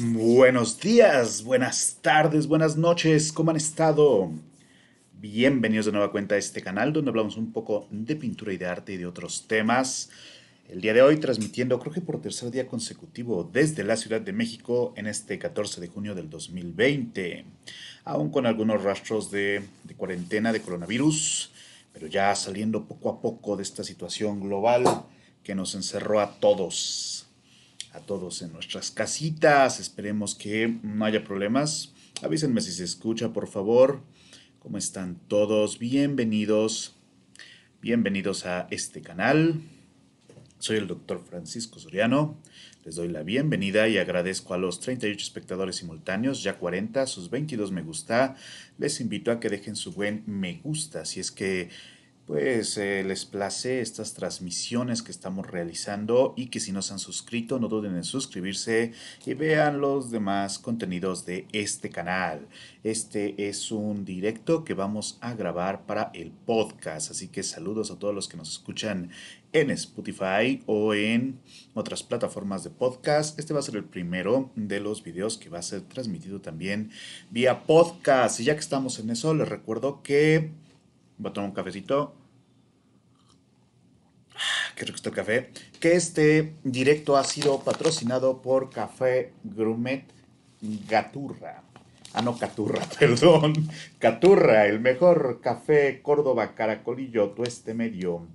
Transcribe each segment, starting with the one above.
Buenos días, buenas tardes, buenas noches, ¿cómo han estado? Bienvenidos de nueva cuenta a este canal donde hablamos un poco de pintura y de arte y de otros temas. El día de hoy transmitiendo creo que por tercer día consecutivo desde la Ciudad de México en este 14 de junio del 2020. Aún con algunos rastros de, de cuarentena de coronavirus, pero ya saliendo poco a poco de esta situación global que nos encerró a todos todos en nuestras casitas. Esperemos que no haya problemas. Avísenme si se escucha, por favor. ¿Cómo están todos? Bienvenidos. Bienvenidos a este canal. Soy el doctor Francisco Soriano. Les doy la bienvenida y agradezco a los 38 espectadores simultáneos, ya 40, sus 22 me gusta. Les invito a que dejen su buen me gusta si es que pues eh, les place estas transmisiones que estamos realizando y que si no se han suscrito no duden en suscribirse y vean los demás contenidos de este canal. Este es un directo que vamos a grabar para el podcast, así que saludos a todos los que nos escuchan en Spotify o en otras plataformas de podcast. Este va a ser el primero de los videos que va a ser transmitido también vía podcast. Y ya que estamos en eso, les recuerdo que Voy a un cafecito. Ah, qué rico está el café. Que este directo ha sido patrocinado por Café Grumet Gaturra. Ah, no, Caturra, perdón. Caturra, el mejor café Córdoba Caracolillo, tueste medio.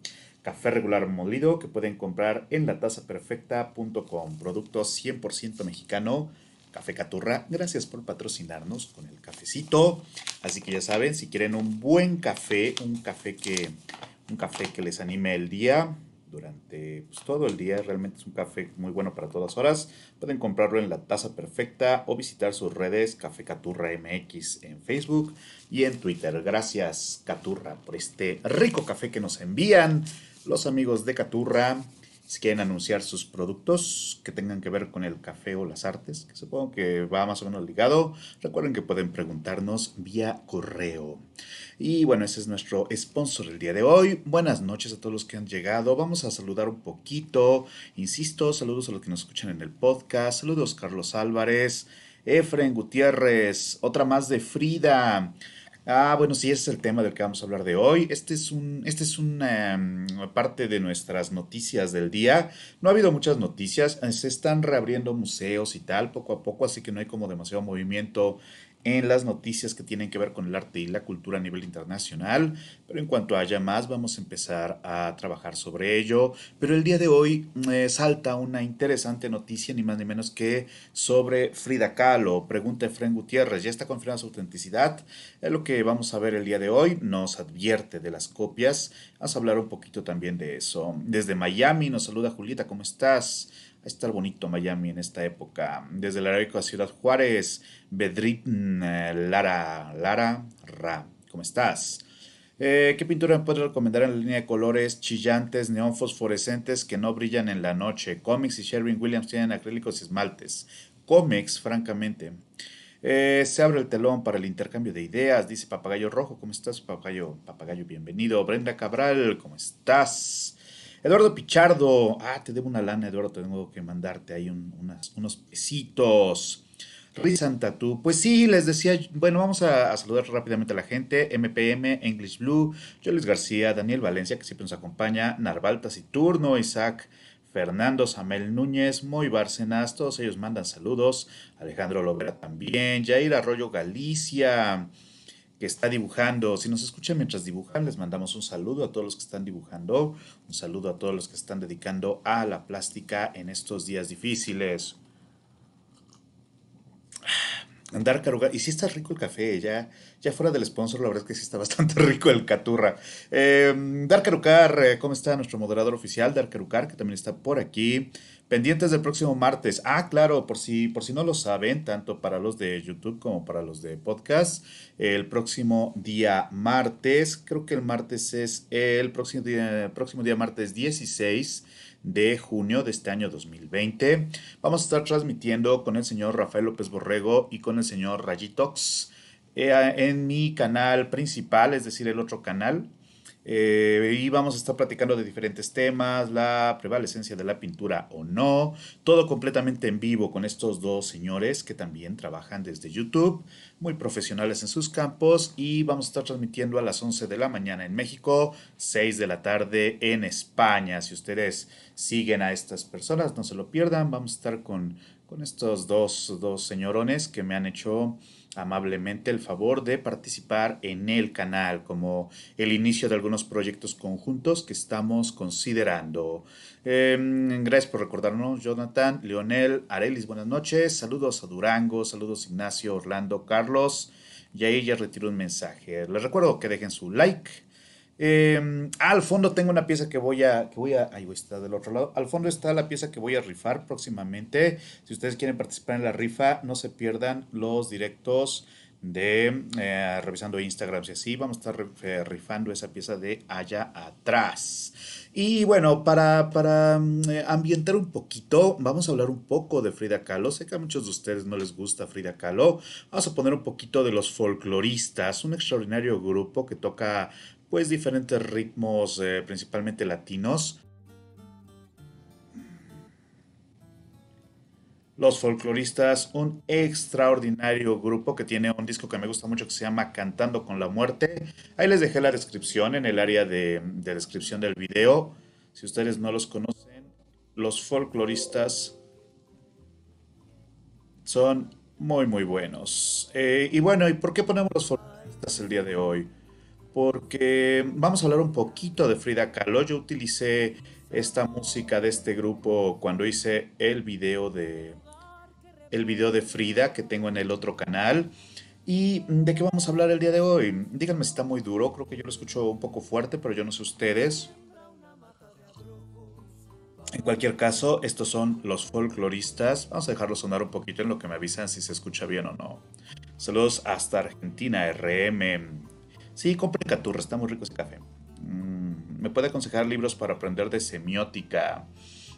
Café regular molido que pueden comprar en latazaperfecta.com. Producto 100% mexicano. Café Caturra, gracias por patrocinarnos con el cafecito. Así que ya saben, si quieren un buen café, un café que, un café que les anime el día, durante pues, todo el día. Realmente es un café muy bueno para todas horas. Pueden comprarlo en la taza perfecta o visitar sus redes Café Caturra MX en Facebook y en Twitter. Gracias Caturra por este rico café que nos envían los amigos de Caturra si quieren anunciar sus productos que tengan que ver con el café o las artes, que supongo que va más o menos ligado, recuerden que pueden preguntarnos vía correo. Y bueno, ese es nuestro sponsor el día de hoy. Buenas noches a todos los que han llegado. Vamos a saludar un poquito. Insisto, saludos a los que nos escuchan en el podcast. Saludos Carlos Álvarez, Efren Gutiérrez, otra más de Frida. Ah, bueno, sí, ese es el tema del que vamos a hablar de hoy. Este es un, este es una mm, parte de nuestras noticias del día. No ha habido muchas noticias, eh, se están reabriendo museos y tal, poco a poco, así que no hay como demasiado movimiento en las noticias que tienen que ver con el arte y la cultura a nivel internacional, pero en cuanto haya más vamos a empezar a trabajar sobre ello. Pero el día de hoy eh, salta una interesante noticia, ni más ni menos que sobre Frida Kahlo. Pregunta Efren Gutiérrez, ¿ya está confirmada su autenticidad? Es lo que vamos a ver el día de hoy, nos advierte de las copias. Vamos a hablar un poquito también de eso. Desde Miami nos saluda Julieta, ¿cómo estás? A estar bonito Miami en esta época. Desde la heroica Ciudad Juárez, Bedrit eh, Lara, Lara Ra, ¿cómo estás? Eh, ¿Qué pintura me puedes recomendar en la línea de colores chillantes, neón fosforescentes que no brillan en la noche? Comics y Sherwin Williams tienen acrílicos y esmaltes. Comics, francamente. Eh, se abre el telón para el intercambio de ideas, dice Papagayo Rojo. ¿Cómo estás, Papagayo? Papagayo, bienvenido. Brenda Cabral, ¿cómo estás? Eduardo Pichardo, ah, te debo una lana, Eduardo, tengo que mandarte ahí unos pesitos. Santa tú, pues sí, les decía, bueno, vamos a, saludar rápidamente a la gente, MPM, English Blue, Jolis García, Daniel Valencia, que siempre nos acompaña, Narval Taciturno, Isaac, Fernando Samel Núñez, Moy Bárcenas, todos ellos mandan saludos, Alejandro Lovera también, Jair Arroyo Galicia, que está dibujando. Si nos escuchan mientras dibujan, les mandamos un saludo a todos los que están dibujando, un saludo a todos los que están dedicando a la plástica en estos días difíciles. Andar Carucar, y si está rico el café, ya, ya fuera del sponsor, la verdad es que sí está bastante rico el Caturra. Eh, Dar Carucar, eh, ¿cómo está nuestro moderador oficial? Dar Carucar, que también está por aquí. Pendientes del próximo martes. Ah, claro, por si, por si no lo saben, tanto para los de YouTube como para los de podcast, el próximo día martes, creo que el martes es el próximo día, próximo día martes 16 de junio de este año 2020. Vamos a estar transmitiendo con el señor Rafael López Borrego y con el señor Rayitox eh, en mi canal principal, es decir, el otro canal Eh, y vamos a estar platicando de diferentes temas, la prevalecencia de la pintura o no, todo completamente en vivo con estos dos señores que también trabajan desde YouTube, muy profesionales en sus campos y vamos a estar transmitiendo a las 11 de la mañana en México, 6 de la tarde en España. Si ustedes siguen a estas personas, no se lo pierdan, vamos a estar con, con estos dos, dos señorones que me han hecho amablemente el favor de participar en el canal como el inicio de algunos proyectos conjuntos que estamos considerando. Em, gracias por recordarnos, Jonathan, Leonel, Arelis, buenas noches. Saludos a Durango, saludos Ignacio, Orlando, Carlos. Y ahí ya retiro un mensaje. Les recuerdo que dejen su like Em, al fondo tengo una pieza que voy a, que voy a, ahí está del otro lado. Al fondo está la pieza que voy a rifar próximamente. Si ustedes quieren participar en la rifa, no se pierdan los directos de eh, revisando Instagram y así. Vamos a estar eh, rifando esa pieza de allá atrás. Y bueno, para, para mm, eh, ambientar un poquito, vamos a hablar un poco de Frida Kahlo. Sé que a muchos de ustedes no les gusta Frida Kahlo. Vamos a poner un poquito de los folcloristas, un extraordinario grupo que toca pues diferentes ritmos eh, principalmente latinos. Los folcloristas, un extraordinario grupo que tiene un disco que me gusta mucho que se llama Cantando con la Muerte. Ahí les dejé la descripción en el área de, descripción del video. Si ustedes no los conocen, los folcloristas son muy muy buenos. Eh, y bueno, ¿y por qué ponemos los folcloristas el día de hoy? Porque vamos a hablar un poquito de Frida Kahlo. Yo utilicé esta música de este grupo cuando hice el video de el video de Frida que tengo en el otro canal. ¿Y de qué vamos a hablar el día de hoy? Díganme si está muy duro, creo que yo lo escucho un poco fuerte, pero yo no sé ustedes. En cualquier caso, estos son los folcloristas. Vamos a dejarlo sonar un poquito en lo que me avisan si se escucha bien o no. Saludos hasta Argentina, RM. Sí, compre Caturra, está muy rico ese café. Mm, ¿Me puede aconsejar libros para aprender de semiótica?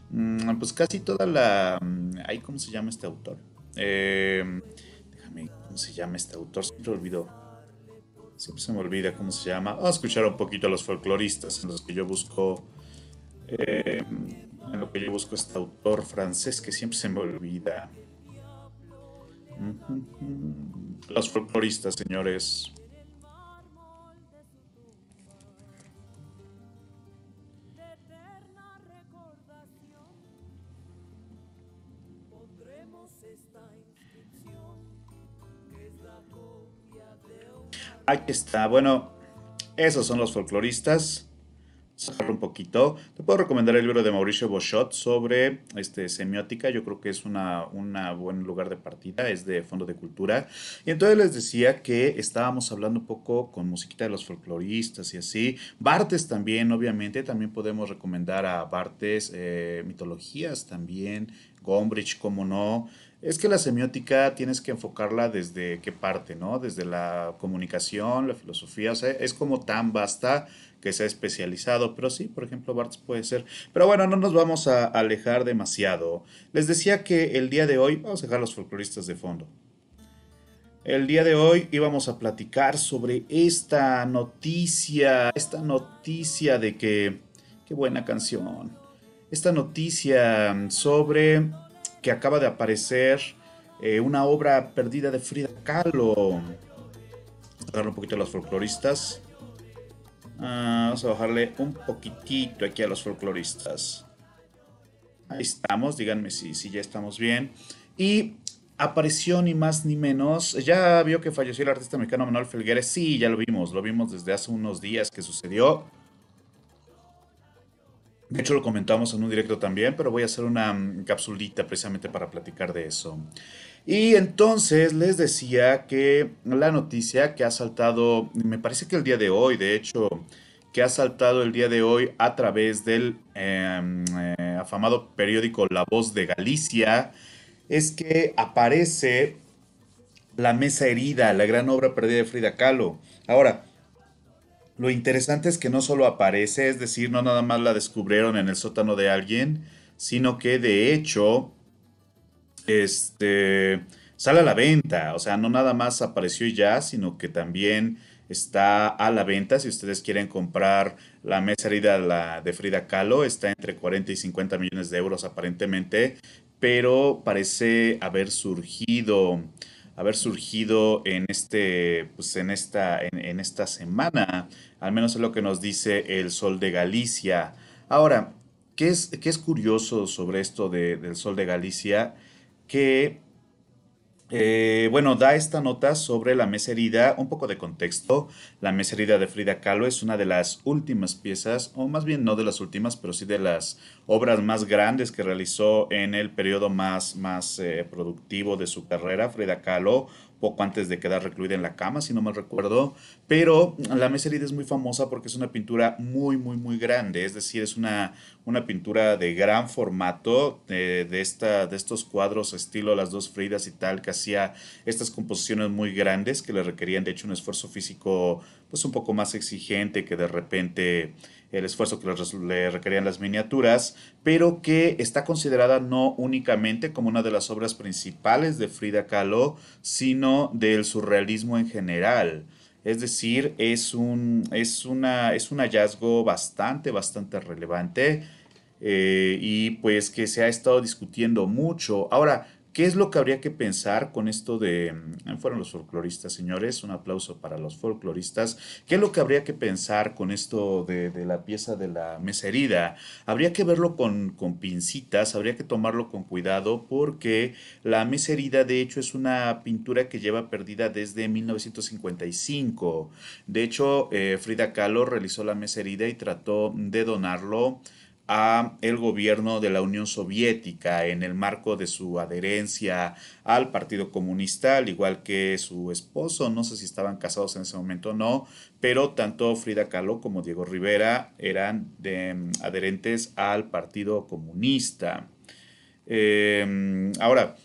Mm, pues casi toda la... Mm, ay, ¿Cómo se llama este autor? Em, déjame, ¿cómo se llama este autor? Siempre olvido. Siempre se me olvida cómo se llama. Vamos a escuchar un poquito a los folcloristas en los que yo busco... Em, en lo que yo busco este autor francés que siempre se me olvida. Los folcloristas, señores. Aquí está. Bueno, esos son los folcloristas. Sacarlo un poquito. Te puedo recomendar el libro de Mauricio Boschot sobre este, semiótica. Yo creo que es una, una buen lugar de partida. Es de Fondo de Cultura. Y entonces les decía que estábamos hablando un poco con musiquita de los folcloristas y así. Bartes también, obviamente. También podemos recomendar a Bartes eh, mitologías también. Gombrich, como no. Es que la semiótica tienes que enfocarla desde qué parte, ¿no? Desde la comunicación, la filosofía, o sea, es como tan vasta que sea especializado, pero sí, por ejemplo, Barthes puede ser. Pero bueno, no nos vamos a alejar demasiado. Les decía que el día de hoy, vamos a dejar los folcloristas de fondo. El día de hoy íbamos a platicar sobre esta noticia, esta noticia de que, qué buena canción, esta noticia sobre que acaba de aparecer eh, una obra perdida de Frida Kahlo. Vamos a darle un poquito a los folcloristas. Ah, vamos a bajarle un poquitito aquí a los folcloristas. Ahí estamos, díganme si, si ya estamos bien. Y apareció ni más ni menos. Ya vio que falleció el artista mexicano Manuel Felgueres. Sí, ya lo vimos, lo vimos desde hace unos días que sucedió. De hecho, lo comentamos en un directo también, pero voy a hacer una mm, capsulita precisamente para platicar de eso. Y entonces les decía que la noticia que ha saltado, me parece que el día de hoy, de hecho, que ha saltado el día de hoy a través del em, eh, afamado periódico La Voz de Galicia, es que aparece La Mesa Herida, la gran obra perdida de Frida Kahlo. Ahora, lo interesante es que no solo aparece, es decir, no nada más la descubrieron en el sótano de alguien, sino que de hecho, este, sale a la venta. O sea, no nada más apareció ya, sino que también está a la venta. Si ustedes quieren comprar la mesa herida de Frida Kahlo, está entre 40 y 50 millones de euros aparentemente, pero parece haber surgido haber surgido en este pues en esta en, esta semana al menos es lo que nos dice el Sol de Galicia. Ahora qué es qué es curioso sobre esto del Sol de Galicia que eh, bueno, da esta nota sobre la mesa herida, un poco de contexto. La mesa herida de Frida Kahlo es una de las últimas piezas, o más bien no de las últimas, pero sí de las obras más grandes que realizó en el periodo más, más eh, productivo de su carrera, Frida Kahlo, poco antes de quedar recluida en la cama, si no mal recuerdo. Pero la mesa herida es muy famosa porque es una pintura muy, muy, muy grande. Es decir, es una, una pintura de gran formato de, esta, de estos cuadros estilo Las dos Fridas y tal, que hacía estas composiciones muy grandes que le requerían, de hecho, un esfuerzo físico pues un poco más exigente que de repente el esfuerzo que le requerían las miniaturas, pero que está considerada no únicamente como una de las obras principales de Frida Kahlo, sino del surrealismo en general. Es decir, es un, es una, es un hallazgo bastante, bastante relevante eh, y pues que se ha estado discutiendo mucho. Ahora, ¿Qué es lo que habría que pensar con esto de... Mm, fueron los folcloristas, señores, un aplauso para los folcloristas. ¿Qué es lo que habría que pensar con esto de, la pieza de la mesa herida? Habría que verlo con, con, pincitas, habría que tomarlo con cuidado porque la mesa herida de hecho es una pintura que lleva perdida desde 1955. De hecho, eh, Frida Kahlo realizó la mesa herida y trató de donarlo a el gobierno de la Unión Soviética en el marco de su adherencia al Partido Comunista, al igual que su esposo, no sé si estaban casados en ese momento o no, pero tanto Frida Kahlo como Diego Rivera eran de, adherentes al Partido Comunista. Em, ahora,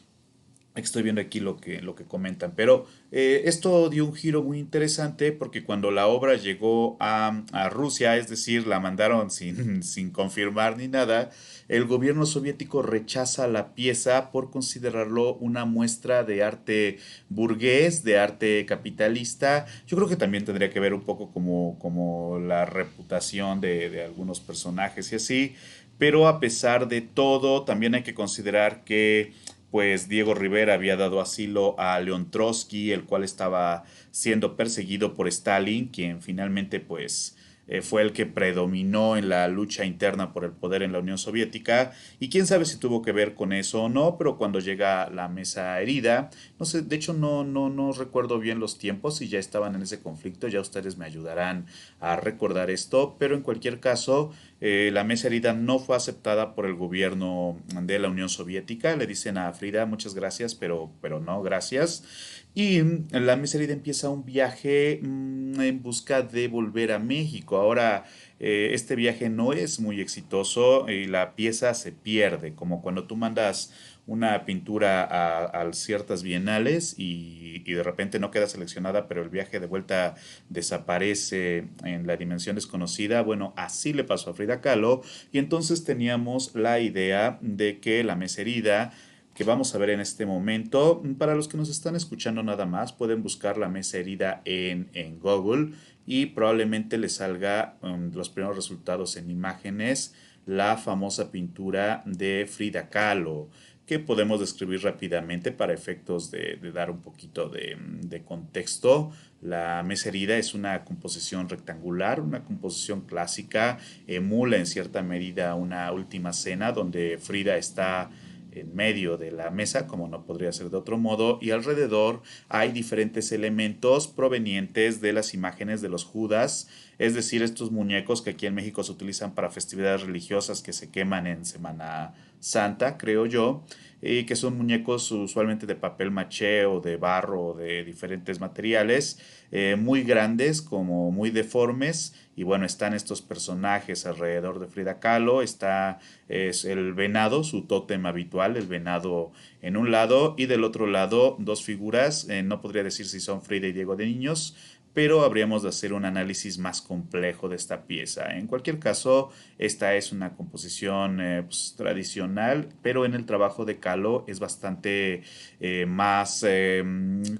Estoy viendo aquí lo que, lo que comentan, pero eh, esto dio un giro muy interesante porque cuando la obra llegó a, Rusia, es decir, la mandaron sin, sin, confirmar ni nada, el gobierno soviético rechaza la pieza por considerarlo una muestra de arte burgués, de arte capitalista. Yo creo que también tendría que ver un poco como, como la reputación de, de algunos personajes y así, pero a pesar de todo, también hay que considerar que pues Diego Rivera había dado asilo a León Trotsky, el cual estaba siendo perseguido por Stalin, quien finalmente pues eh, fue el que predominó en la lucha interna por el poder en la Unión Soviética y quién sabe si tuvo que ver con eso o no, pero cuando llega la mesa herida, no sé, de hecho no, no, no recuerdo bien los tiempos si ya estaban en ese conflicto, ya ustedes me ayudarán a recordar esto, pero en cualquier caso eh, la mesa herida no fue aceptada por el gobierno de la Unión Soviética. Le dicen a Frida muchas gracias, pero, pero no gracias. Y la mesa herida empieza un viaje mm, en busca de volver a México. Ahora, eh, este viaje no es muy exitoso y la pieza se pierde, como cuando tú mandas una pintura a, ciertas bienales y, de repente no queda seleccionada, pero el viaje de vuelta desaparece en la dimensión desconocida. Bueno, así le pasó a Frida Kahlo y entonces teníamos la idea de que la meserida que vamos a ver en este momento. Para los que nos están escuchando nada más, pueden buscar la mesa herida en, en Google y probablemente les salga um, los primeros resultados en imágenes la famosa pintura de Frida Kahlo que podemos describir rápidamente para efectos de, dar un poquito de, contexto. La mesa herida es una composición rectangular, una composición clásica, emula en cierta medida una última cena donde Frida está en medio de la mesa, como no podría ser de otro modo, y alrededor hay diferentes elementos provenientes de las imágenes de los Judas, es decir, estos muñecos que aquí en México se utilizan para festividades religiosas que se queman en Semana Santa, creo yo, y que son muñecos usualmente de papel maché o de barro o de diferentes materiales, eh, muy grandes como muy deformes. Y bueno, están estos personajes alrededor de Frida Kahlo, está es el venado, su tótem habitual, el venado en un lado y del otro lado dos figuras, eh, no podría decir si son Frida y Diego de niños, pero habríamos de hacer un análisis más complejo de esta pieza. En cualquier caso, esta es una composición eh, pues, tradicional, pero en el trabajo de Calo es bastante eh, más, eh,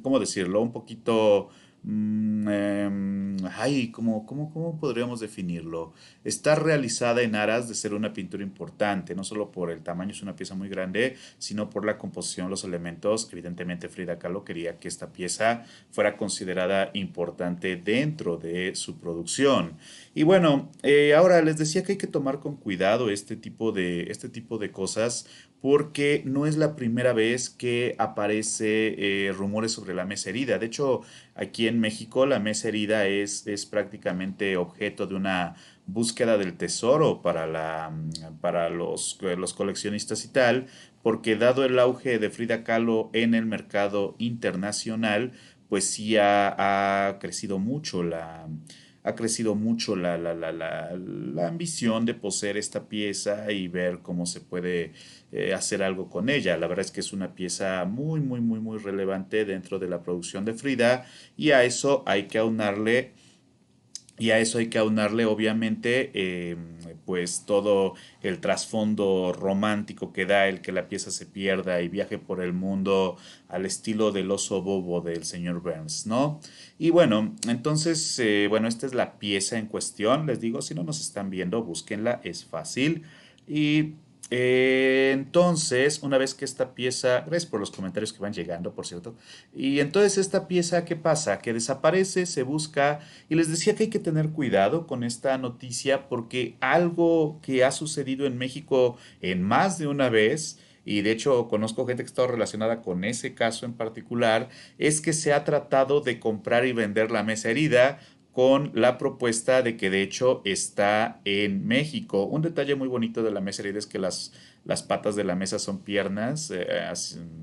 ¿cómo decirlo? Un poquito Mm, em, ay, ¿cómo, cómo, cómo podríamos definirlo? Está realizada en aras de ser una pintura importante, no solo por el tamaño, es una pieza muy grande, sino por la composición, los elementos. Evidentemente Frida Kahlo quería que esta pieza fuera considerada importante dentro de su producción. Y bueno, eh, ahora les decía que hay que tomar con cuidado este tipo de, este tipo de cosas porque no es la primera vez que aparece eh, rumores sobre la mesa herida. De hecho, aquí en México la mesa herida es, es prácticamente objeto de una búsqueda del tesoro para, la, para los, los coleccionistas y tal, porque dado el auge de Frida Kahlo en el mercado internacional, pues sí ha crecido mucho la, ha crecido mucho la, la, ambición de poseer esta pieza y ver cómo se puede eh, hacer algo con ella. La verdad es que es una pieza muy, muy, muy, muy relevante dentro de la producción de Frida y a eso hay que aunarle y a eso hay que aunarle, obviamente, eh, pues todo el trasfondo romántico que da el que la pieza se pierda y viaje por el mundo al estilo del oso bobo del señor Burns, ¿no? Y bueno, entonces, eh, bueno, esta es la pieza en cuestión. Les digo, si no nos están viendo, búsquenla, es fácil. Y eh, entonces, una vez que esta pieza, gracias por los comentarios que van llegando, por cierto, y entonces esta pieza, ¿qué pasa? Que desaparece, se busca, y les decía que hay que tener cuidado con esta noticia porque algo que ha sucedido en México en más de una vez, y de hecho conozco gente que estado relacionada con ese caso en particular, es que se ha tratado de comprar y vender la mesa herida con la propuesta de que de hecho está en México. Un detalle muy bonito de la mesa herida es que las, las patas de la mesa son piernas, eh,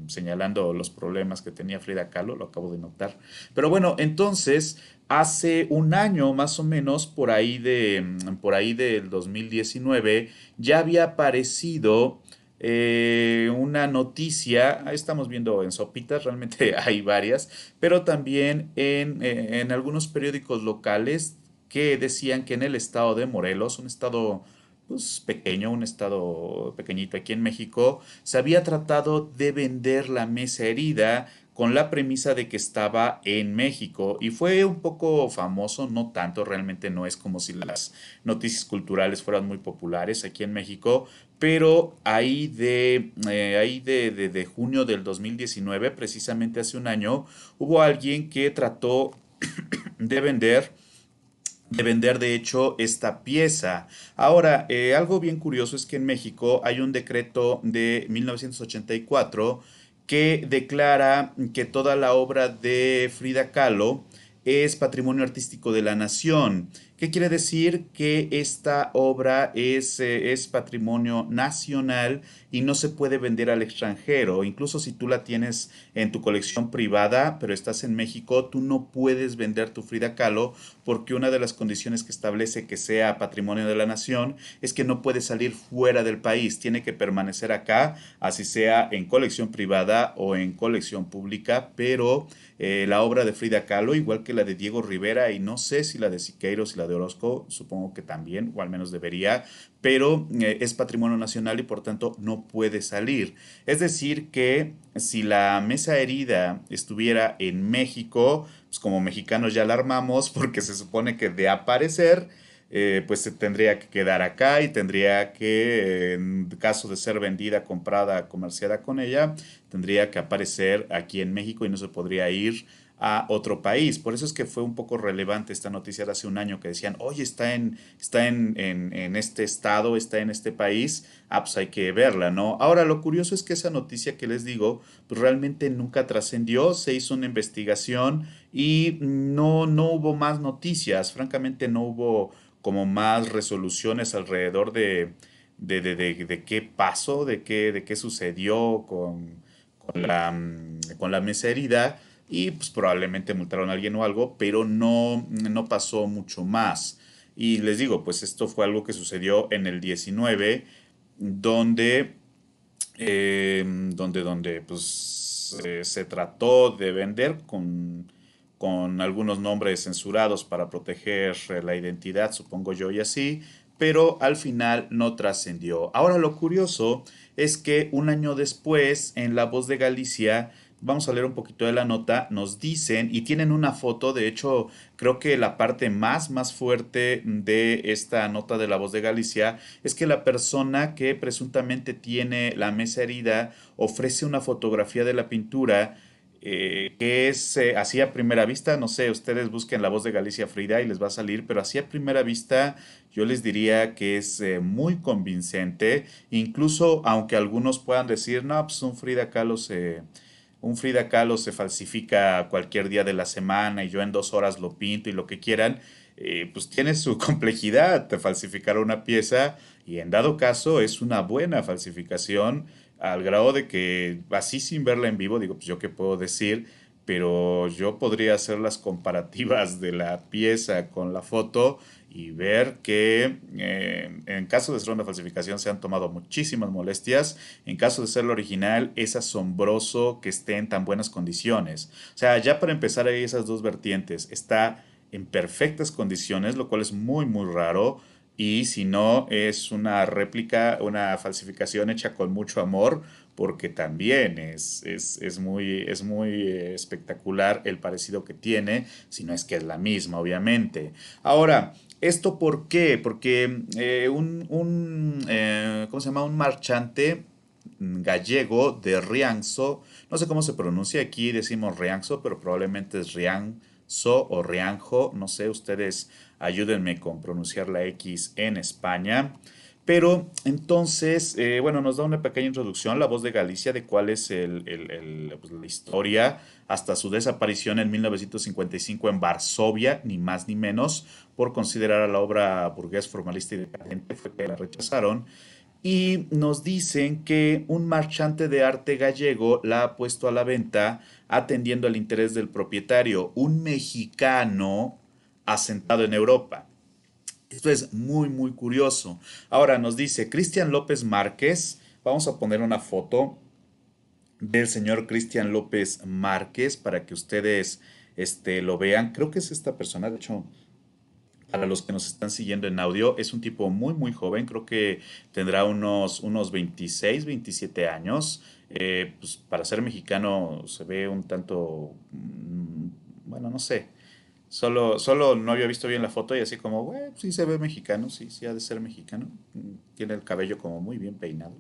señalando los problemas que tenía Frida Kahlo, lo acabo de notar. Pero bueno, entonces, hace un año más o menos, por ahí, de, por ahí del 2019, ya había aparecido eh, una noticia, estamos viendo en Sopitas, realmente hay varias, pero también en, eh, en, algunos periódicos locales que decían que en el estado de Morelos, un estado pues, pequeño, un estado pequeñito aquí en México, se había tratado de vender la mesa herida con la premisa de que estaba en México. Y fue un poco famoso, no tanto, realmente no es como si las noticias culturales fueran muy populares aquí en México, pero ahí de, eh, ahí de, de, junio del 2019, precisamente hace un año, hubo alguien que trató de vender de vender de hecho esta pieza. Ahora, eh, algo bien curioso es que en México hay un decreto de 1984 que declara que toda la obra de Frida Kahlo es patrimonio artístico de la nación. ¿Qué quiere decir? Que esta obra es, eh, es, patrimonio nacional y no se puede vender al extranjero. Incluso si tú la tienes en tu colección privada, pero estás en México, tú no puedes vender tu Frida Kahlo porque una de las condiciones que establece que sea patrimonio de la nación es que no puede salir fuera del país. Tiene que permanecer acá, así sea en colección privada o en colección pública, pero eh, la obra de Frida Kahlo, igual que la de Diego Rivera y no sé si la de Siqueiros y la de Orozco, supongo que también, o al menos debería, pero eh, es patrimonio nacional y por tanto no puede salir. Es decir, que si la mesa herida estuviera en México, pues como mexicanos ya la armamos porque se supone que de aparecer, eh, pues se tendría que quedar acá y tendría que, en caso de ser vendida, comprada, comerciada con ella, tendría que aparecer aquí en México y no se podría ir a otro país. Por eso es que fue un poco relevante esta noticia de hace un año que decían, oye, está en, está en, en, este estado, está en este país, ah, pues hay que verla, ¿no? Ahora, lo curioso es que esa noticia que les digo, pues realmente nunca trascendió, se hizo una investigación y no, no hubo más noticias, francamente no hubo como más resoluciones alrededor de, de, de, de, qué pasó, de qué, de qué sucedió con, con, la, con la mesa herida y pues probablemente multaron a alguien o algo, pero no, no pasó mucho más. Y les digo, pues esto fue algo que sucedió en el 19, donde, em, donde, donde pues, se trató de vender con con algunos nombres censurados para proteger la identidad, supongo yo, y así, pero al final no trascendió. Ahora lo curioso es que un año después, en La Voz de Galicia, Vamos a leer un poquito de la nota. Nos dicen y tienen una foto. De hecho, creo que la parte más, más fuerte de esta nota de la voz de Galicia es que la persona que presuntamente tiene la mesa herida ofrece una fotografía de la pintura eh, que es eh, así a primera vista, no sé, ustedes busquen la voz de Galicia Frida y les va a salir, pero así a primera vista yo les diría que es eh, muy convincente, incluso aunque algunos puedan decir, no, pues un Frida Kahlo se... Un Frida Kahlo se falsifica cualquier día de la semana y yo en dos horas lo pinto y lo que quieran, pues tiene su complejidad de falsificar una pieza y en dado caso es una buena falsificación al grado de que así sin verla en vivo, digo, pues yo qué puedo decir, pero yo podría hacer las comparativas de la pieza con la foto y ver que eh, en caso de ser una falsificación se han tomado muchísimas molestias. En caso de ser la original, es asombroso que esté en tan buenas condiciones. O sea, ya para empezar hay esas dos vertientes. Está en perfectas condiciones, lo cual es muy, muy raro y si no es una réplica, una falsificación hecha con mucho amor, porque también es, es, muy, es muy espectacular el parecido que tiene, si no es que es la misma, obviamente. Ahora, ¿esto por qué? Porque eh, un, un eh, ¿cómo se llama? Un marchante gallego de Rianzo, no sé cómo se pronuncia aquí, decimos Rianzo, pero probablemente es Rianzo o Rianjo, no sé, ustedes ayúdenme con pronunciar la X en España. Pero entonces, eh, bueno, nos da una pequeña introducción, la voz de Galicia, de cuál es pues, la historia hasta su desaparición en 1955 en Varsovia, ni más ni menos, por considerar a la obra burgués formalista y decadente, fue que la rechazaron. Y nos dicen que un marchante de arte gallego la ha puesto a la venta atendiendo al interés del propietario, un mexicano asentado en Europa. Esto es muy, muy curioso. Ahora nos dice Cristian López Márquez. Vamos a poner una foto del señor Cristian López Márquez para que ustedes este, lo vean. Creo que es esta persona, de hecho, para los que nos están siguiendo en audio, es un tipo muy, muy joven. Creo que tendrá unos, unos 26, 27 años. Eh, pues para ser mexicano se ve un tanto, mm, bueno, no sé, Solo, solo no había visto bien la foto y así como, bueno, sí se ve mexicano, sí, sí ha de ser mexicano. Tiene el cabello como muy bien peinado.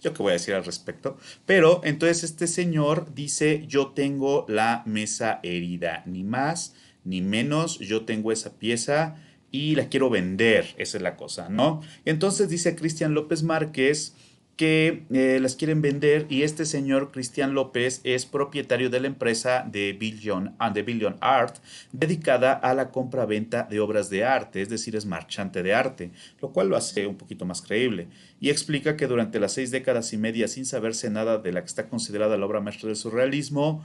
Yo qué voy a decir al respecto. Pero entonces este señor dice, yo tengo la mesa herida, ni más ni menos, yo tengo esa pieza y la quiero vender, esa es la cosa, ¿no? Entonces dice Cristian López Márquez, que eh, las quieren vender y este señor Cristian López es propietario de la empresa de Billion, and the Billion Art dedicada a la compra-venta de obras de arte, es decir, es marchante de arte, lo cual lo hace un poquito más creíble. Y explica que durante las seis décadas y media sin saberse nada de la que está considerada la obra maestra del surrealismo,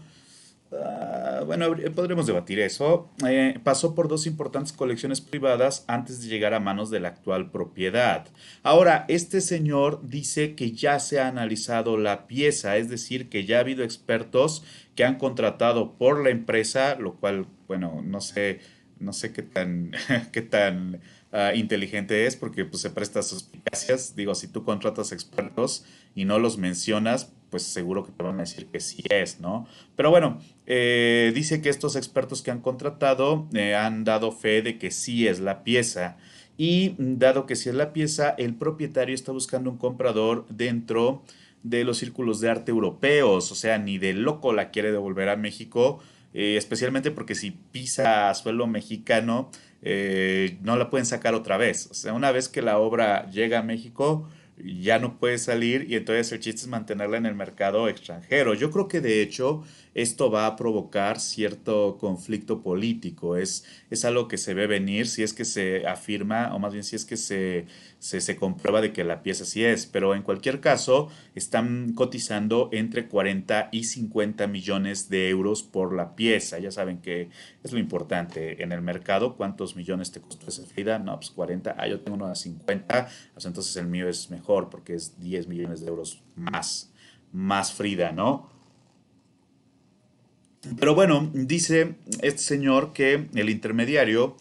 Ah, bueno, podremos debatir eso. Eh, pasó por dos importantes colecciones privadas antes de llegar a manos de la actual propiedad. Ahora, este señor dice que ya se ha analizado la pieza, es decir, que ya ha habido expertos que han contratado por la empresa, lo cual, bueno, no sé, no sé qué tan, qué tan ah, inteligente es, porque pues, se presta suspicacias. Digo, si tú contratas expertos y no los mencionas, pues seguro que te van a decir que sí es, ¿no? Pero bueno, eh, dice que estos expertos que han contratado eh, han dado fe de que sí es la pieza. Y dado que sí es la pieza, el propietario está buscando un comprador dentro de los círculos de arte europeos, o sea, ni de loco la quiere devolver a México, eh, especialmente porque si pisa suelo mexicano, no la pueden sacar otra vez. O sea, una vez que la obra llega a México, ya no puede salir y entonces el chiste es mantenerla en el mercado extranjero. Yo creo que de hecho esto va a provocar cierto conflicto político. Es, es algo que se ve venir si es que se afirma, o más bien si es que se, se, comprueba de que la pieza sí es. Pero en cualquier caso, están cotizando entre 40 y 50 millones de euros por la pieza. Ya saben que es lo importante en el mercado. ¿Cuántos millones te costó esa Frida? No, pues 40. Ah, yo tengo uno a 50. Pues entonces el mío es mejor porque es 10 millones de euros más, más Frida, ¿no? Pero bueno, dice este señor que el intermediario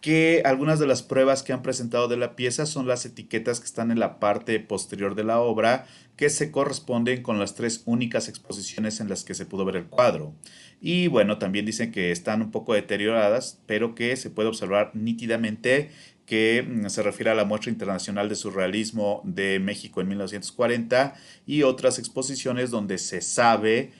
que algunas de las pruebas que han presentado de la pieza son las etiquetas que están en la parte posterior de la obra que se corresponden con las tres únicas exposiciones en las que se pudo ver el cuadro. Y bueno, también dicen que están un poco deterioradas, pero que se puede observar nítidamente que mm, se refiere a la muestra internacional de surrealismo de México en 1940 y otras exposiciones donde se sabe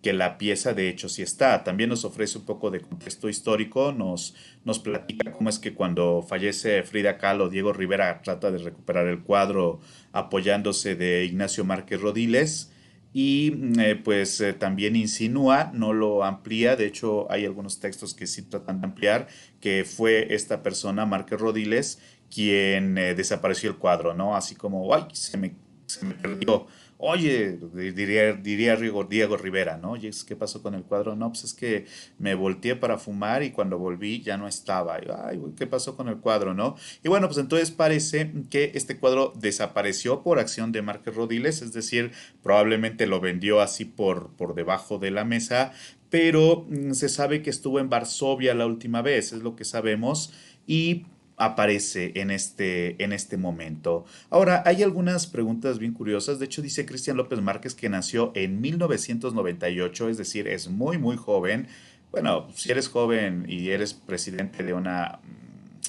que la pieza de hecho sí está. También nos ofrece un poco de contexto histórico, nos, nos platica cómo es que cuando fallece Frida Kahlo, Diego Rivera trata de recuperar el cuadro apoyándose de Ignacio Márquez Rodiles y mm, eh, pues eh, también insinúa, no lo amplía, de hecho hay algunos textos que sí tratan de ampliar, que fue esta persona, Márquez Rodiles, quien eh, desapareció el cuadro, ¿no? Así como, ay, se me, se me perdió Oye, diría, diría Diego Rivera, ¿no? Oye, ¿qué pasó con el cuadro? No, pues es que me volteé para fumar y cuando volví ya no estaba. Ay, ¿qué pasó con el cuadro, no? Y bueno, pues entonces parece que este cuadro desapareció por acción de Márquez Rodiles, es decir, probablemente lo vendió así por, por debajo de la mesa, pero mm, se sabe que estuvo en Varsovia la última vez, es lo que sabemos, y aparece en este, en este momento. Ahora, hay algunas preguntas bien curiosas. De hecho, dice Cristian López Márquez que nació en 1998, es decir, es muy, muy joven. Bueno, si eres joven y eres presidente de una, mm,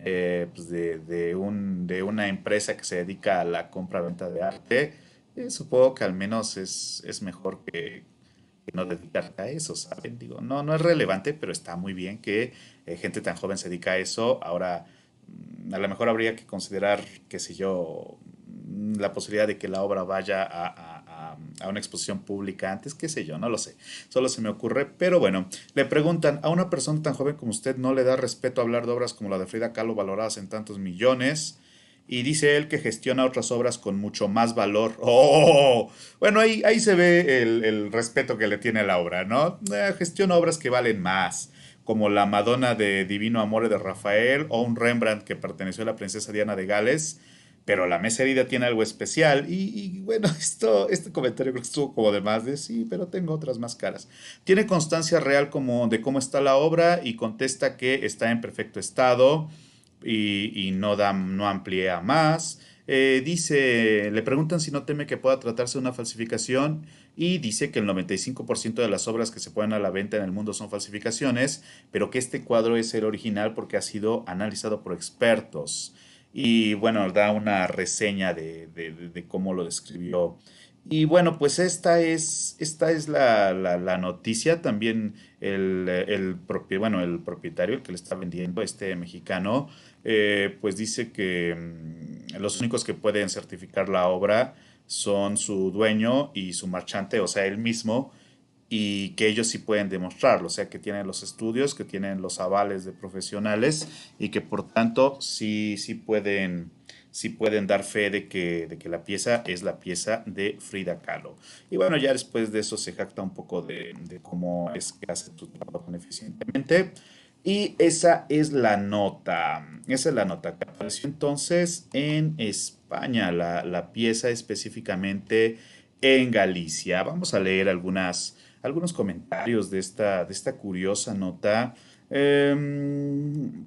eh, pues de, un, de una empresa que se dedica a la compra-venta de arte, eh, supongo que al menos es, es mejor que, no dedicarte a eso, ¿saben? Digo, no, no es relevante, pero está muy bien que eh, gente tan joven se dedica a eso. Ahora, mm, a lo mejor habría que considerar, qué sé yo, mm, la posibilidad de que la obra vaya a, una exposición pública antes, qué sé yo, no lo sé. Solo se me ocurre. Pero bueno, le preguntan, a una persona tan joven como usted no le da respeto hablar de obras como la de Frida Kahlo valoradas en tantos millones y dice él que gestiona otras obras con mucho más valor. ¡Oh! Bueno, ahí, ahí se ve el, respeto que le tiene la obra, ¿no? Eh, gestiona obras que valen más, como la Madonna de Divino Amore de Rafael o un Rembrandt que perteneció a la princesa Diana de Gales. Pero la mesa herida tiene algo especial. Y, bueno, esto, este comentario estuvo como de más de sí, pero tengo otras más caras. Tiene constancia real como de cómo está la obra y contesta que está en perfecto estado y, no, da, no amplía más. Eh, dice, le preguntan si no teme que pueda tratarse de una falsificación y dice que el 95% de las obras que se ponen a la venta en el mundo son falsificaciones, pero que este cuadro es el original porque ha sido analizado por expertos. Y bueno, da una reseña de, de cómo lo describió y bueno, pues esta es, esta es la, noticia. También el, bueno, el propietario, el que le está vendiendo, este mexicano, eh, pues dice que mm, los únicos que pueden certificar la obra son su dueño y su marchante, o sea, él mismo, y que ellos sí pueden demostrarlo, o sea, que tienen los estudios, que tienen los avales de profesionales y que por tanto sí, sí pueden si pueden dar fe de que, de que la pieza es la pieza de Frida Kahlo. Y bueno, ya después de eso se jacta un poco de, cómo es que hace su trabajo eficientemente. Y esa es la nota. Esa es la nota que apareció entonces en España, la, pieza específicamente en Galicia. Vamos a leer algunas, algunos comentarios de esta, de esta curiosa nota. Em,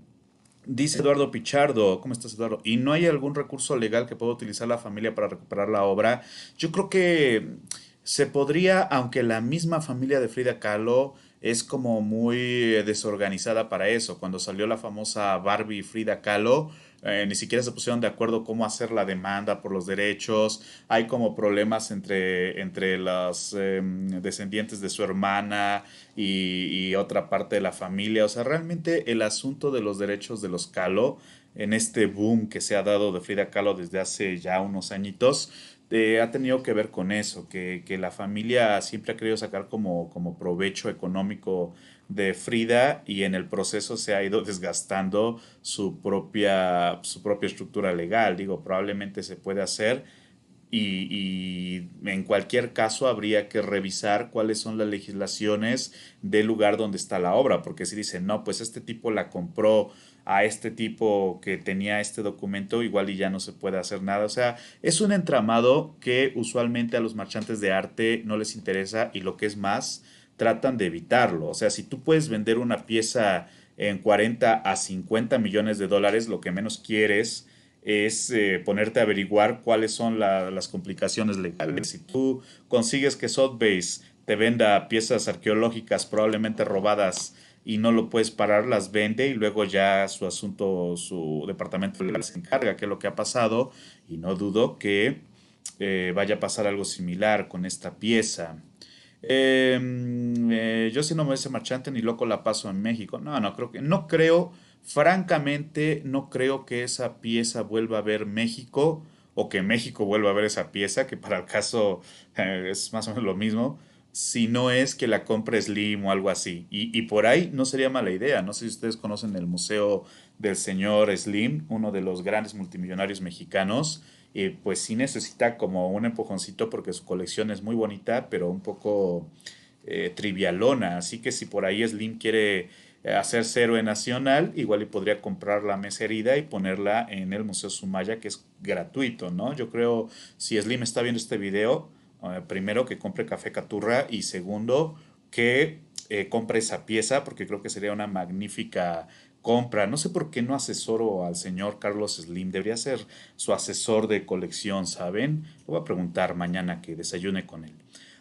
Dice Eduardo Pichardo, ¿cómo estás Eduardo? ¿Y no hay algún recurso legal que pueda utilizar la familia para recuperar la obra? Yo creo que se podría, aunque la misma familia de Frida Kahlo es como muy desorganizada para eso. Cuando salió la famosa Barbie Frida Kahlo, eh, ni siquiera se pusieron de acuerdo cómo hacer la demanda por los derechos, hay como problemas entre, entre los em, descendientes de su hermana y, otra parte de la familia, o sea, realmente el asunto de los derechos de los Kahlo, en este boom que se ha dado de Frida Kahlo desde hace ya unos añitos, eh, ha tenido que ver con eso, que, que, la familia siempre ha querido sacar como, como provecho económico de Frida y en el proceso se ha ido desgastando su propia, su propia estructura legal. Digo, probablemente se puede hacer y, en cualquier caso habría que revisar cuáles son las legislaciones del lugar donde está la obra, porque si dicen, no, pues este tipo la compró a este tipo que tenía este documento, igual y ya no se puede hacer nada. O sea, es un entramado que usualmente a los marchantes de arte no les interesa y lo que es más, tratan de evitarlo. O sea, si tú puedes vender una pieza en 40 a 50 millones de dólares, lo que menos quieres es eh, ponerte a averiguar cuáles son las complicaciones legales. Si tú consigues que Sotheby's te venda piezas arqueológicas probablemente robadas y no lo puedes parar, las vende y luego ya su asunto, su departamento legal se encarga, que es lo que ha pasado y no dudo que eh, vaya a pasar algo similar con esta pieza. Em, eh, yo si no me ese marchante ni loco la paso en México. No, no creo que, no creo, francamente, no creo que esa pieza vuelva a ver México o que México vuelva a ver esa pieza, que para el caso eh, es más o menos lo mismo, si no es que la compre Slim o algo así. Y, y, por ahí no sería mala idea. No sé si ustedes conocen el Museo del Señor Slim, uno de los grandes multimillonarios mexicanos pues sí necesita como un empujoncito porque su colección es muy bonita, pero un poco eh, trivialona. Así que si por ahí Slim quiere eh, hacerse héroe nacional, igual y podría comprar la mesa herida y ponerla en el Museo Sumaya, que es gratuito, ¿no? Yo creo, si Slim está viendo este video, eh, primero que compre café Caturra y segundo que compre esa pieza, porque creo que sería una magnífica compra. No sé por qué no asesoro al señor Carlos Slim. Debería ser su asesor de colección, ¿saben? Le voy a preguntar mañana que desayune con él.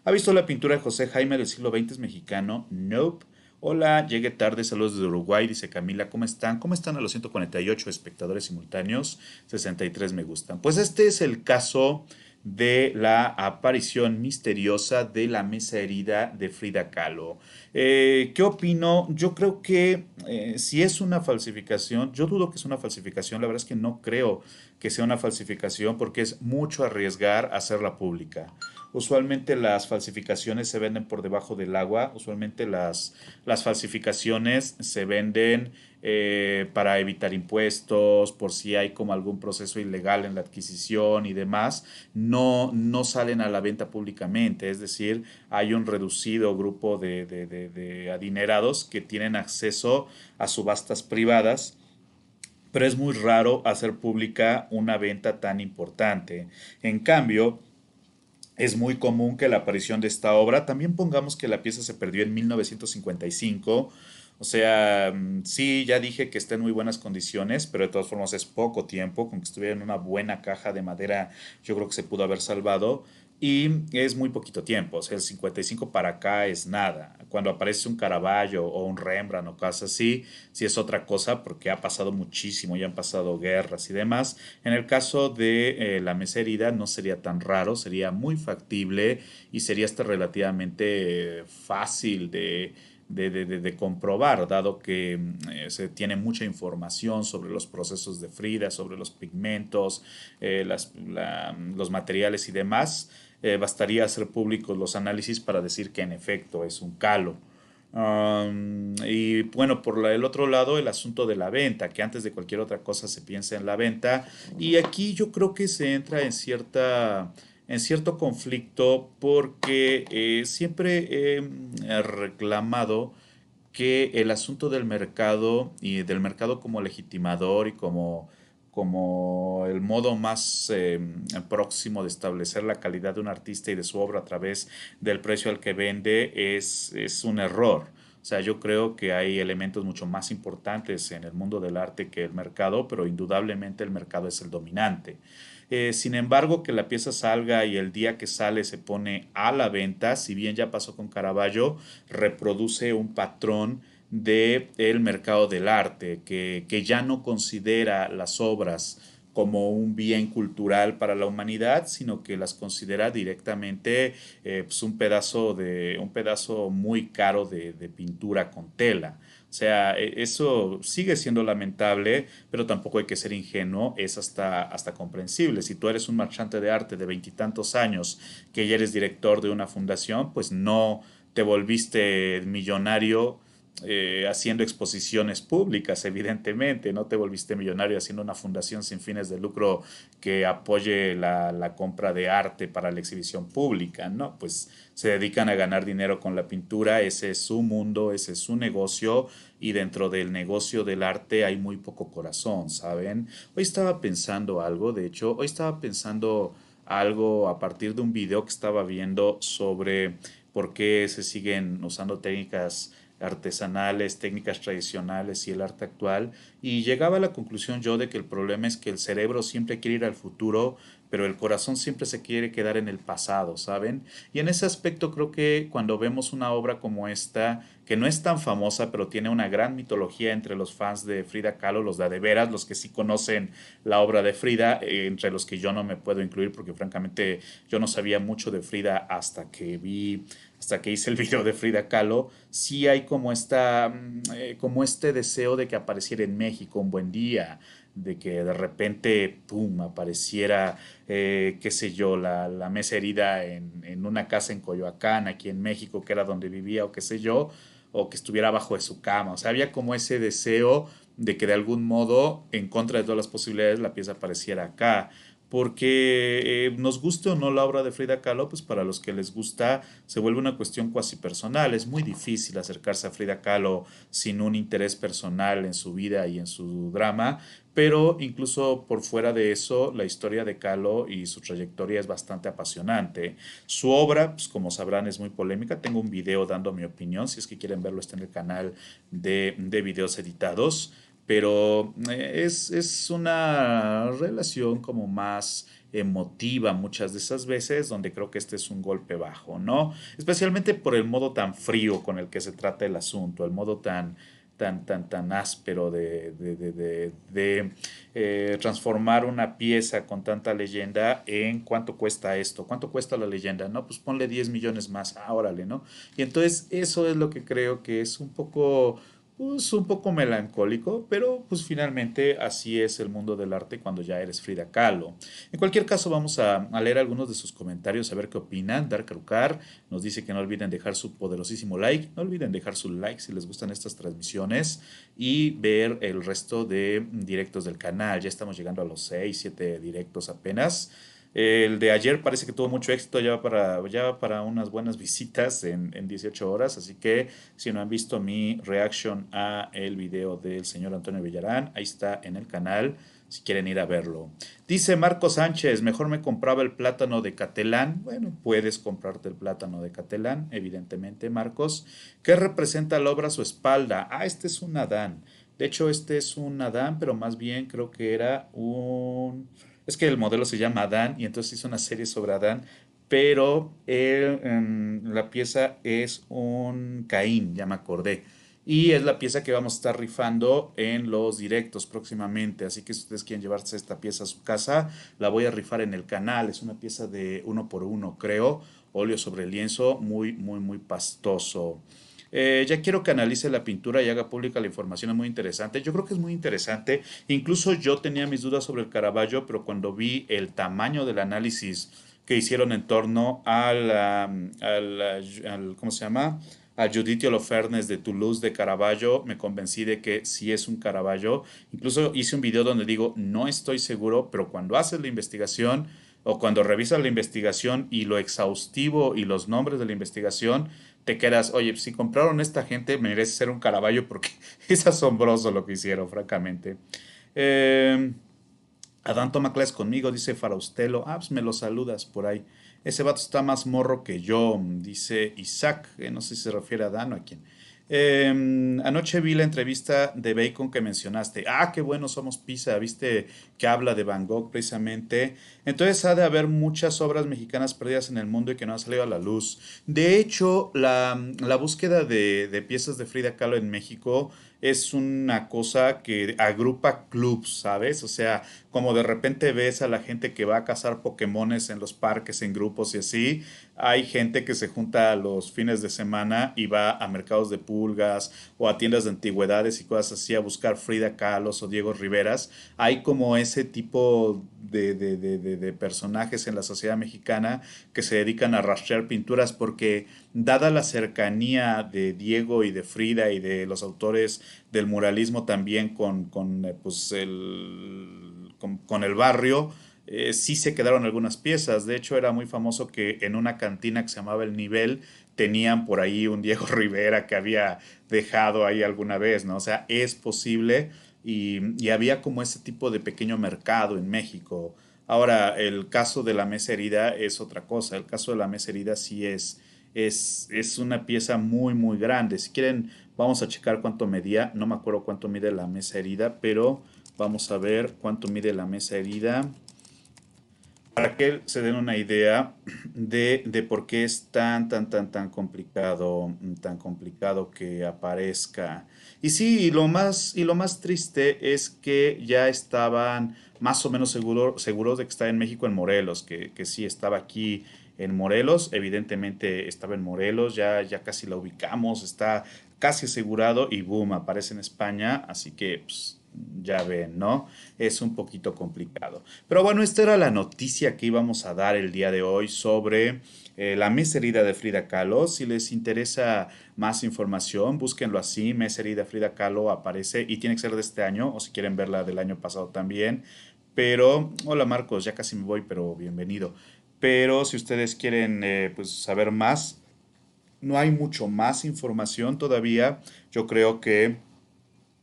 ¿Ha visto la pintura de José Jaime del siglo XX mexicano? Nope. Hola, llegué tarde, saludos de Uruguay, dice Camila, ¿cómo están? ¿Cómo están a los 148 espectadores simultáneos? 63 me gustan. Pues este es el caso de la aparición misteriosa de la mesa herida de Frida Kahlo. Eh, ¿Qué opino? Yo creo que eh, si es una falsificación, yo dudo que es una falsificación, la verdad es que no creo que sea una falsificación porque es mucho arriesgar hacerla pública. Usualmente las falsificaciones se venden por debajo del agua, usualmente las, las falsificaciones se venden eh, para evitar impuestos, por si hay como algún proceso ilegal en la adquisición y demás, no, no salen a la venta públicamente, es decir, hay un reducido grupo de, de, de adinerados que tienen acceso a subastas privadas pero es muy raro hacer pública una venta tan importante. En cambio, es muy común que la aparición de esta obra, también pongamos que la pieza se perdió en 1955, o sea, mm, sí, ya dije que está en muy buenas condiciones, pero de todas formas es poco tiempo, con que estuviera en una buena caja de madera, yo creo que se pudo haber salvado. Y es muy poquito tiempo, o sea, el 55 para acá es nada. Cuando aparece un Caravaggio o un Rembrandt o cosas así, sí es otra cosa porque ha pasado muchísimo, ya han pasado guerras y demás. En el caso de eh, la mesa herida no sería tan raro, sería muy factible y sería hasta relativamente fácil de, de, comprobar, dado que eh, se tiene mucha información sobre los procesos de Frida, sobre los pigmentos, eh, las, los materiales y demás. Eh, bastaría hacer públicos los análisis para decir que en efecto es un calo. y bueno, por el otro lado, el asunto de la venta, que antes de cualquier otra cosa se piensa en la venta. Y aquí yo creo que se entra en cierta en cierto conflicto porque eh, siempre he reclamado que el asunto del mercado y del mercado como legitimador y como como el modo más em, próximo de establecer la calidad de un artista y de su obra a través del precio al que vende es, es un error. O sea, yo creo que hay elementos mucho más importantes en el mundo del arte que el mercado, pero indudablemente el mercado es el dominante. Eh, sin embargo, que la pieza salga y el día que sale se pone a la venta, si bien ya pasó con Caravaggio, reproduce un patrón del el mercado del arte, que, que ya no considera las obras como un bien cultural para la humanidad, sino que las considera directamente eh, pues un, pedazo de, un pedazo muy caro de, de, pintura con tela. O sea, e, eso sigue siendo lamentable, pero tampoco hay que ser ingenuo, es hasta, hasta comprensible. Si tú eres un marchante de arte de veintitantos años, que ya eres director de una fundación, pues no te volviste millonario eh, haciendo exposiciones públicas, evidentemente, no te volviste millonario haciendo una fundación sin fines de lucro que apoye la, la, compra de arte para la exhibición pública, ¿no? Pues se dedican a ganar dinero con la pintura, ese es su mundo, ese es su negocio y dentro del negocio del arte hay muy poco corazón, ¿saben? Hoy estaba pensando algo, de hecho, hoy estaba pensando algo a partir de un video que estaba viendo sobre por qué se siguen usando técnicas artesanales, técnicas tradicionales y el arte actual, y llegaba a la conclusión yo de que el problema es que el cerebro siempre quiere ir al futuro, pero el corazón siempre se quiere quedar en el pasado, ¿saben? Y en ese aspecto creo que cuando vemos una obra como esta, que no es tan famosa, pero tiene una gran mitología entre los fans de Frida Kahlo, los de, de veras, los que sí conocen la obra de Frida, eh, entre los que yo no me puedo incluir, porque francamente yo no sabía mucho de Frida hasta que vi hasta que hice el video de Frida Kahlo, sí hay como, esta, mm, eh, como este deseo de que apareciera en México un buen día, de que de repente, pum, apareciera, eh, qué sé yo, la, la mesa herida en, en, una casa en Coyoacán, aquí en México, que era donde vivía, o qué sé yo, o que estuviera abajo de su cama. O sea, había como ese deseo de que de algún modo, en contra de todas las posibilidades, la pieza apareciera acá porque eh, nos guste o no la obra de Frida Kahlo, pues para los que les gusta se vuelve una cuestión cuasi personal. Es muy difícil acercarse a Frida Kahlo sin un interés personal en su vida y en su drama, pero incluso por fuera de eso, la historia de Kahlo y su trayectoria es bastante apasionante. Su obra, pues como sabrán, es muy polémica. Tengo un video dando mi opinión, si es que quieren verlo está en el canal de, de videos editados pero eh, es, es, una relación como más emotiva muchas de esas veces, donde creo que este es un golpe bajo, ¿no? Especialmente por el modo tan frío con el que se trata el asunto, el modo tan tan, tan, tan áspero de, de, de, eh, transformar una pieza con tanta leyenda en cuánto cuesta esto, cuánto cuesta la leyenda, ¿no? Pues ponle 10 millones más, ah, órale, ¿no? Y entonces eso es lo que creo que es un poco pues un poco melancólico, pero pues finalmente así es el mundo del arte cuando ya eres Frida Kahlo. En cualquier caso vamos a, leer algunos de sus comentarios, a ver qué opinan. Dark Rucar nos dice que no olviden dejar su poderosísimo like, no olviden dejar su like si les gustan estas transmisiones y ver el resto de directos del canal. Ya estamos llegando a los 6, 7 directos apenas. El de ayer parece que tuvo mucho éxito, ya va para, ya para unas buenas visitas en, en, 18 horas, así que si no han visto mi reaction a el video del señor Antonio Villarán, ahí está en el canal, si quieren ir a verlo. Dice Marco Sánchez, mejor me compraba el plátano de Catelán. Bueno, puedes comprarte el plátano de Catelán, evidentemente, Marcos. ¿Qué representa la obra su espalda? Ah, este es un Adán. De hecho, este es un Adán, pero más bien creo que era un es que el modelo se llama Adán y entonces hizo una serie sobre Adán, pero em, la pieza es un Caín, ya me acordé. Y es la pieza que vamos a estar rifando en los directos próximamente. Así que si ustedes quieren llevarse esta pieza a su casa, la voy a rifar en el canal. Es una pieza de uno por uno, creo. Óleo sobre lienzo, muy, muy, muy pastoso. Eh, ya quiero que analice la pintura y haga pública la información, es muy interesante. Yo creo que es muy interesante. Incluso yo tenía mis dudas sobre el Caravaggio, pero cuando vi el tamaño del análisis que hicieron en torno al, ¿cómo se llama? Al Judith Holofernes de Toulouse de Caravaggio, me convencí de que sí es un Caravaggio. Incluso hice un video donde digo, no estoy seguro, pero cuando haces la investigación o cuando revisas la investigación y lo exhaustivo y los nombres de la investigación, te quedas, oye, si compraron esta gente, merece ser un caraballo porque es asombroso lo que hicieron, francamente. Eh, Adán toma clases conmigo, dice Faraustelo. Ah, pues me lo saludas por ahí. Ese vato está más morro que yo, dice Isaac. no sé si se refiere a Adán o a quién. Em, anoche vi la entrevista de Bacon que mencionaste. Ah, qué bueno somos Pisa, viste que habla de Van Gogh precisamente. Entonces ha de haber muchas obras mexicanas perdidas en el mundo y que no han salido a la luz. De hecho, la, búsqueda de, piezas de Frida Kahlo en México es una cosa que agrupa clubs, ¿sabes? O sea, como de repente ves a la gente que va a cazar Pokémones en los parques en grupos y así, hay gente que se junta a los fines de semana y va a mercados de pulgas o a tiendas de antigüedades y cosas así a buscar Frida Kahlo o Diego Riveras. Hay como ese tipo de, de, de, de, personajes en la sociedad mexicana que se dedican a rastrear pinturas porque dada la cercanía de Diego y de Frida y de los autores del muralismo también con, con, eh, pues el, con, el barrio, eh, sí se quedaron algunas piezas. De hecho, era muy famoso que en una cantina que se llamaba El Nivel tenían por ahí un Diego Rivera que había dejado ahí alguna vez, ¿no? O sea, es posible y, había como ese tipo de pequeño mercado en México. Ahora, el caso de la mesa herida es otra cosa. El caso de la mesa herida sí es, Es, es una pieza muy, muy grande. Si quieren, vamos a checar cuánto medía. No me acuerdo cuánto mide la mesa herida, pero vamos a ver cuánto mide la mesa herida para que se den una idea de, de, por qué es tan, tan, tan, tan complicado, tan complicado que aparezca. Y sí, y lo más, y lo más triste es que ya estaban más o menos seguro, seguros de que está en México, en Morelos, que, que sí estaba aquí en Morelos, evidentemente estaba en Morelos, ya, ya casi la ubicamos, está casi asegurado y boom, aparece en España, así que pues, ya ven, ¿no? Es un poquito complicado. Pero bueno, esta era la noticia que íbamos a dar el día de hoy sobre eh, la mesa herida de Frida Kahlo. Si les interesa más información, búsquenlo así, mesa herida Frida Kahlo aparece y tiene que ser de este año o si quieren verla del año pasado también. Pero, hola Marcos, ya casi me voy, pero bienvenido. Pero si ustedes quieren eh, pues, saber más, no hay mucho más información todavía. Yo creo que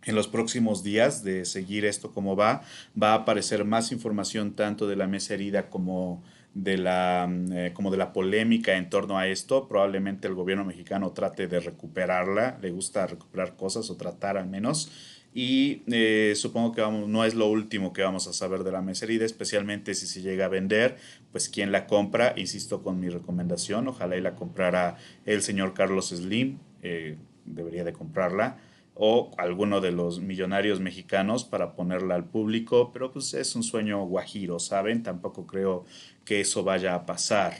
en los próximos días de seguir esto como va, va a aparecer más información tanto de la mesa herida como de la, mm, eh, como de la polémica en torno a esto. Probablemente el gobierno mexicano trate de recuperarla, le gusta recuperar cosas o tratar al menos. Y eh, supongo que vamos, no es lo último que vamos a saber de la mesa especialmente si se llega a vender, pues quién la compra, insisto con mi recomendación, ojalá y la comprara el señor Carlos Slim, eh, debería de comprarla o alguno de los millonarios mexicanos para ponerla al público, pero pues es un sueño guajiro, ¿saben? Tampoco creo que eso vaya a pasar.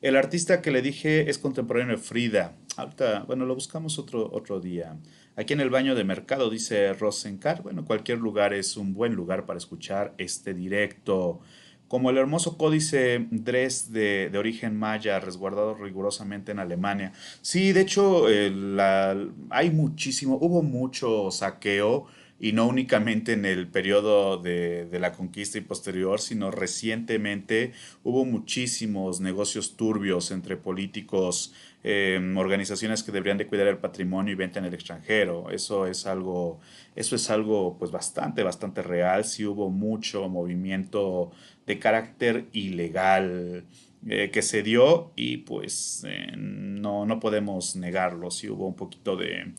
El artista que le dije es contemporáneo de Frida. Ahorita, bueno, lo buscamos otro, otro día. Aquí en el baño de mercado dice Rosenkar. Bueno, cualquier lugar es un buen lugar para escuchar este directo como el hermoso códice Dres de, origen maya, resguardado rigurosamente en Alemania. Sí, de hecho, hay muchísimo, hubo mucho saqueo y no únicamente en el periodo de, la conquista y posterior, sino recientemente hubo muchísimos negocios turbios entre políticos, em, organizaciones que deberían de cuidar el patrimonio y venta en el extranjero. Eso es algo, eso es algo pues bastante, bastante real. Sí hubo mucho movimiento de carácter ilegal eh, que se dio y pues eh, no, no podemos negarlo. Sí hubo un poquito de,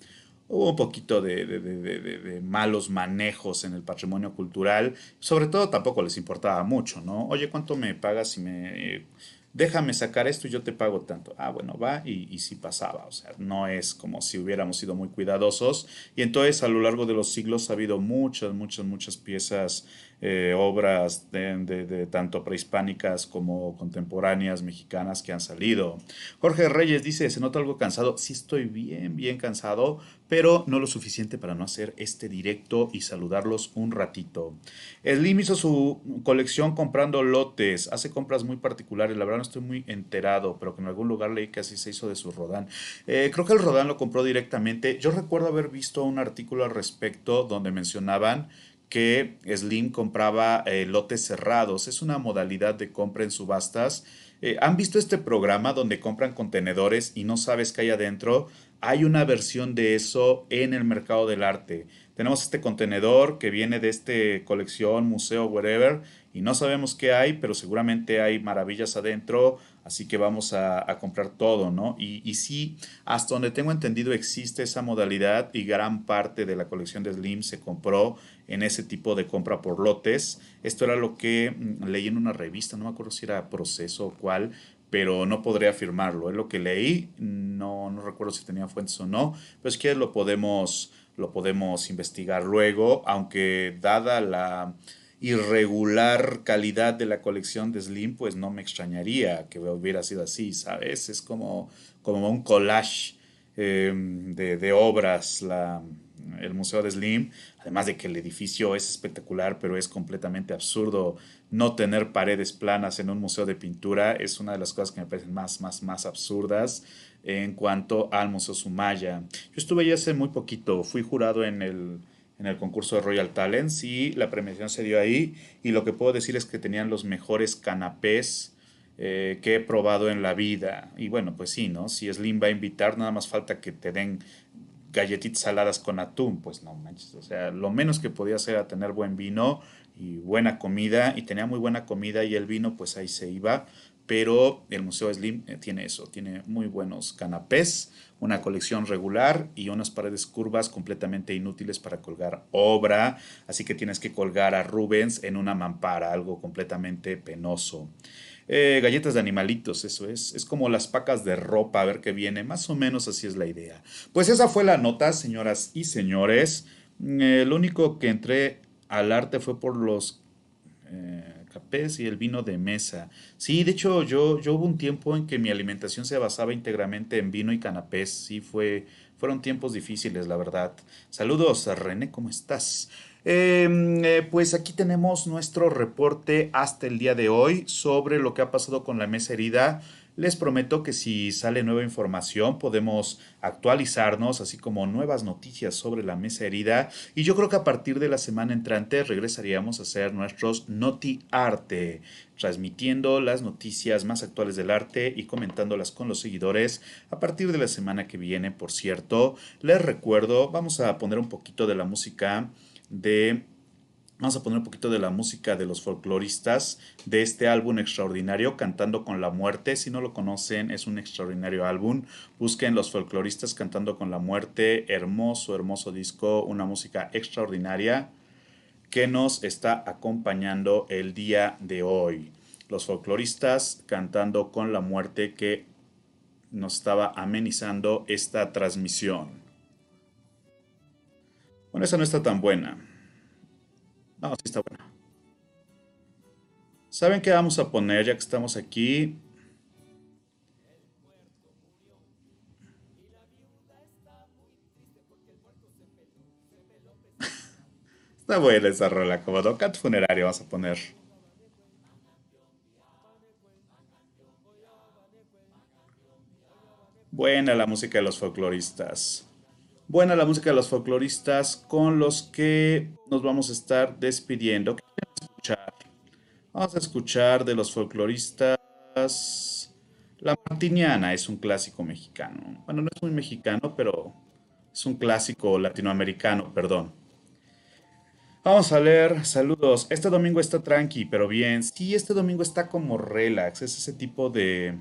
hubo un poquito de, de, de, malos manejos en el patrimonio cultural. Sobre todo tampoco les importaba mucho, ¿no? Oye, ¿cuánto me pagas si me déjame sacar esto y yo te pago tanto. Ah, bueno, va y, y sí pasaba. O sea, no es como si hubiéramos sido muy cuidadosos. Y entonces a lo largo de los siglos ha habido muchas, muchas, muchas piezas, eh, obras de, tanto prehispánicas como contemporáneas mexicanas que han salido. Jorge Reyes dice, se nota algo cansado. Sí estoy bien, bien cansado, pero no lo suficiente para no hacer este directo y saludarlos un ratito. Slim hizo su colección comprando lotes, hace compras muy particulares, la verdad no estoy muy enterado, pero que en algún lugar leí que así se hizo de su Rodán. Eh, creo que el Rodán lo compró directamente. Yo recuerdo haber visto un artículo al respecto donde mencionaban que Slim compraba eh, lotes cerrados. Es una modalidad de compra en subastas. Eh, ¿Han visto este programa donde compran contenedores y no sabes qué hay adentro? Hay una versión de eso en el mercado del arte. Tenemos este contenedor que viene de este colección, museo, whatever, y no sabemos qué hay, pero seguramente hay maravillas adentro, así que vamos a, comprar todo, ¿no? Y, sí, hasta donde tengo entendido existe esa modalidad y gran parte de la colección de Slim se compró en ese tipo de compra por lotes. Esto era lo que mm, leí en una revista, no me acuerdo si era proceso o cuál, pero no podré afirmarlo. Es lo que leí, no, no recuerdo si tenía fuentes o no, pero es que lo podemos, lo podemos investigar luego, aunque dada la irregular calidad de la colección de Slim, pues no me extrañaría que hubiera sido así, ¿sabes? Es como, como un collage em, de, de, obras, la, el Museo de Slim, además de que el edificio es espectacular, pero es completamente absurdo no tener paredes planas en un museo de pintura, es una de las cosas que me parecen más, más, más absurdas en cuanto al Museo Sumaya. Yo estuve allí hace muy poquito, fui jurado en el, en el concurso de Royal Talents y la premiación se dio ahí y lo que puedo decir es que tenían los mejores canapés eh, que he probado en la vida. Y bueno, pues sí, ¿no? Si Slim va a invitar, nada más falta que te den galletitas saladas con atún, pues no manches. O sea, lo menos que podía hacer era tener buen vino y buena comida, y tenía muy buena comida y el vino, pues ahí se iba. pero el Museo Slim eh, tiene eso, tiene muy buenos canapés, una colección regular y unas paredes curvas completamente inútiles para colgar obra, así que tienes que colgar a Rubens en una mampara, algo completamente penoso. Eh, galletas de animalitos, eso es. Es como las pacas de ropa, a ver qué viene. Más o menos así es la idea. Pues esa fue la nota, señoras y señores. Mm, el único que entré al arte fue por los eh, y el vino de mesa. Sí, de hecho, yo, yo hubo un tiempo en que mi alimentación se basaba íntegramente en vino y canapés. Sí, fue, fueron tiempos difíciles, la verdad. Saludos, René, ¿cómo estás? Em, eh, pues aquí tenemos nuestro reporte hasta el día de hoy sobre lo que ha pasado con la mesa herida. Les prometo que si sale nueva información podemos actualizarnos, así como nuevas noticias sobre la mesa herida. Y yo creo que a partir de la semana entrante regresaríamos a hacer nuestros Noti Arte, transmitiendo las noticias más actuales del arte y comentándolas con los seguidores. A partir de la semana que viene, por cierto, les recuerdo, vamos a poner un poquito de la música de... Vamos a poner un poquito de la música de los folcloristas de este álbum extraordinario, Cantando con la Muerte. Si no lo conocen, es un extraordinario álbum. Busquen los folcloristas Cantando con la Muerte. Hermoso, hermoso disco, una música extraordinaria que nos está acompañando el día de hoy. Los folcloristas Cantando con la Muerte que nos estaba amenizando esta transmisión. Bueno, esa no está tan buena. No, sí está buena. ¿Saben qué vamos a poner ya que estamos aquí? Está buena esa rola, como Docat Funerario vamos a poner. Buena la música de los folcloristas buena la música de los folcloristas con los que nos vamos a estar despidiendo. ¿Qué vamos a escuchar? Vamos a escuchar de los folcloristas. La Martiniana es un clásico mexicano. Bueno, no es muy mexicano, pero es un clásico latinoamericano, perdón. Vamos a leer, saludos. Este domingo está tranqui, pero bien. Sí, este domingo está como relax. Es ese tipo de,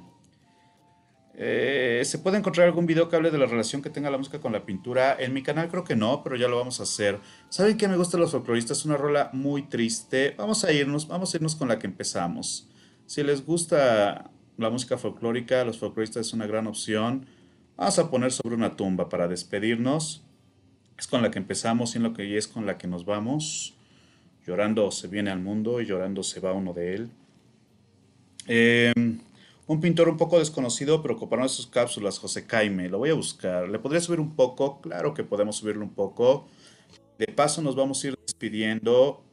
eh, ¿Se puede encontrar algún video que hable de la relación que tenga la música con la pintura? En mi canal creo que no, pero ya lo vamos a hacer. ¿Saben qué me gusta los folcloristas? Es una rola muy triste. Vamos a irnos, vamos a irnos con la que empezamos. Si les gusta la música folclórica, los folcloristas es una gran opción. Vamos a poner sobre una tumba para despedirnos. Es con la que empezamos y en lo que es con la que nos vamos. Llorando se viene al mundo y llorando se va uno de él. Eh, un pintor un poco desconocido, pero comparando sus cápsulas, José Caime. Lo voy a buscar. ¿Le podría subir un poco? Claro que podemos subirlo un poco. De paso nos vamos a ir despidiendo.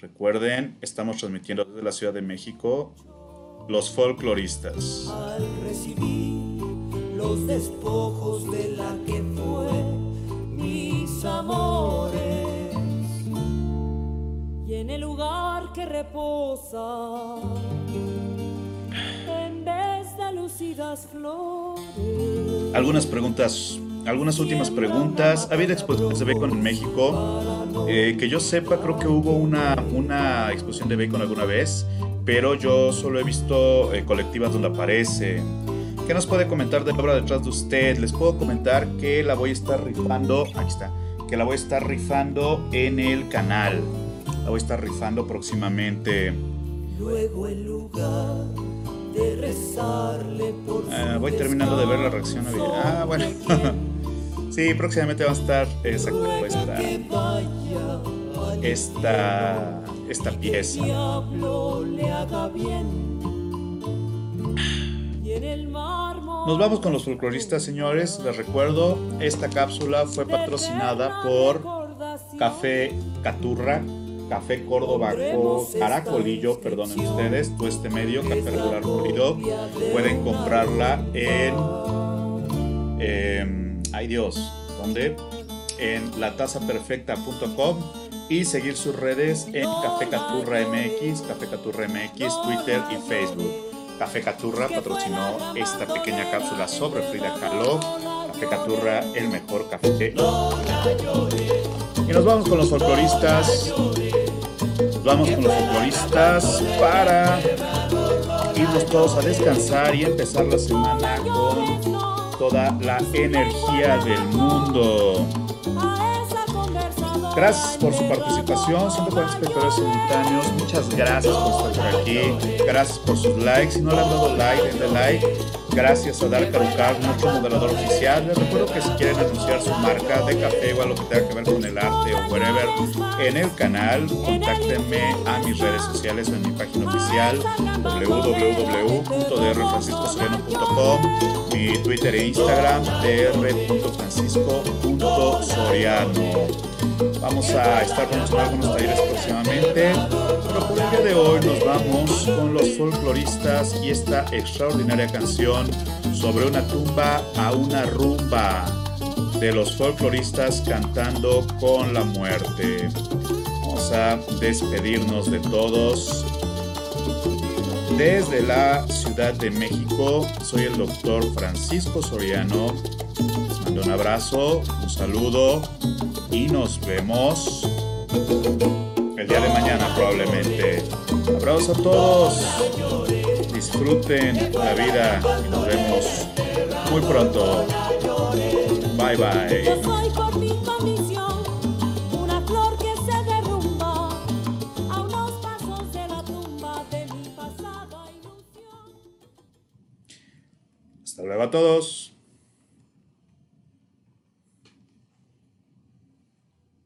Recuerden, estamos transmitiendo desde la Ciudad de México los folcloristas. Al recibir los despojos de la que fue mis amores y en el lugar que reposa algunas preguntas, algunas últimas preguntas. ¿Ha habido exposiciones de bacon en México? Eh, que yo sepa, creo que hubo una, una exposición de bacon alguna vez, pero yo solo he visto eh, colectivas donde aparece. ¿Qué nos puede comentar de la obra detrás de usted? Les puedo comentar que la voy a estar rifando, aquí está, que la voy a estar rifando en el canal. La voy a estar rifando próximamente. Luego el lugar Ah, voy terminando de ver la reacción. Ah, bueno. sí, próximamente va a estar esa esta, esta, esta pieza. Nos vamos con los folcloristas, señores. Les recuerdo, esta cápsula fue patrocinada por Café Caturra, Café Córdoba Caracolillo, perdonen ustedes, todo este medio, Café Regular Molido, pueden comprarla en, eh, ay Dios, ¿dónde? En latazaperfecta.com y seguir sus redes en Café Caturra MX, Café Caturra MX, Twitter y Facebook. Café Caturra patrocinó esta pequeña cápsula sobre Frida Kahlo. Café Caturra, el mejor café. Y nos vamos con los folcloristas. Vamos con los folcloristas para irnos todos a descansar y empezar la semana con toda la energía del mundo. Gracias por su participación, 140 espectadores simultáneos. Muchas gracias por estar por aquí. Gracias por sus likes. Si no le han dado like, denle like. Gracias a Dark Alucard, nuestro moderador oficial. Les recuerdo que si quieren anunciar su marca de café o algo que tenga que ver con el arte o whatever en el canal, contáctenme a mis redes sociales o en mi página oficial www.drfranciscosoriano.com, mi Twitter e Instagram dr.francisco.soriano. Vamos a estar con algunos talleres próximamente, pero por el día de hoy nos vamos con los folcloristas y esta extraordinaria canción sobre una tumba a una rumba de los folcloristas cantando con la muerte. Vamos a despedirnos de todos. Desde la Ciudad de México, soy el doctor Francisco Soriano. Un abrazo, un saludo y nos vemos el día de mañana probablemente. Abrazos a todos. Disfruten la vida y nos vemos muy pronto. Bye bye. Hasta luego a todos.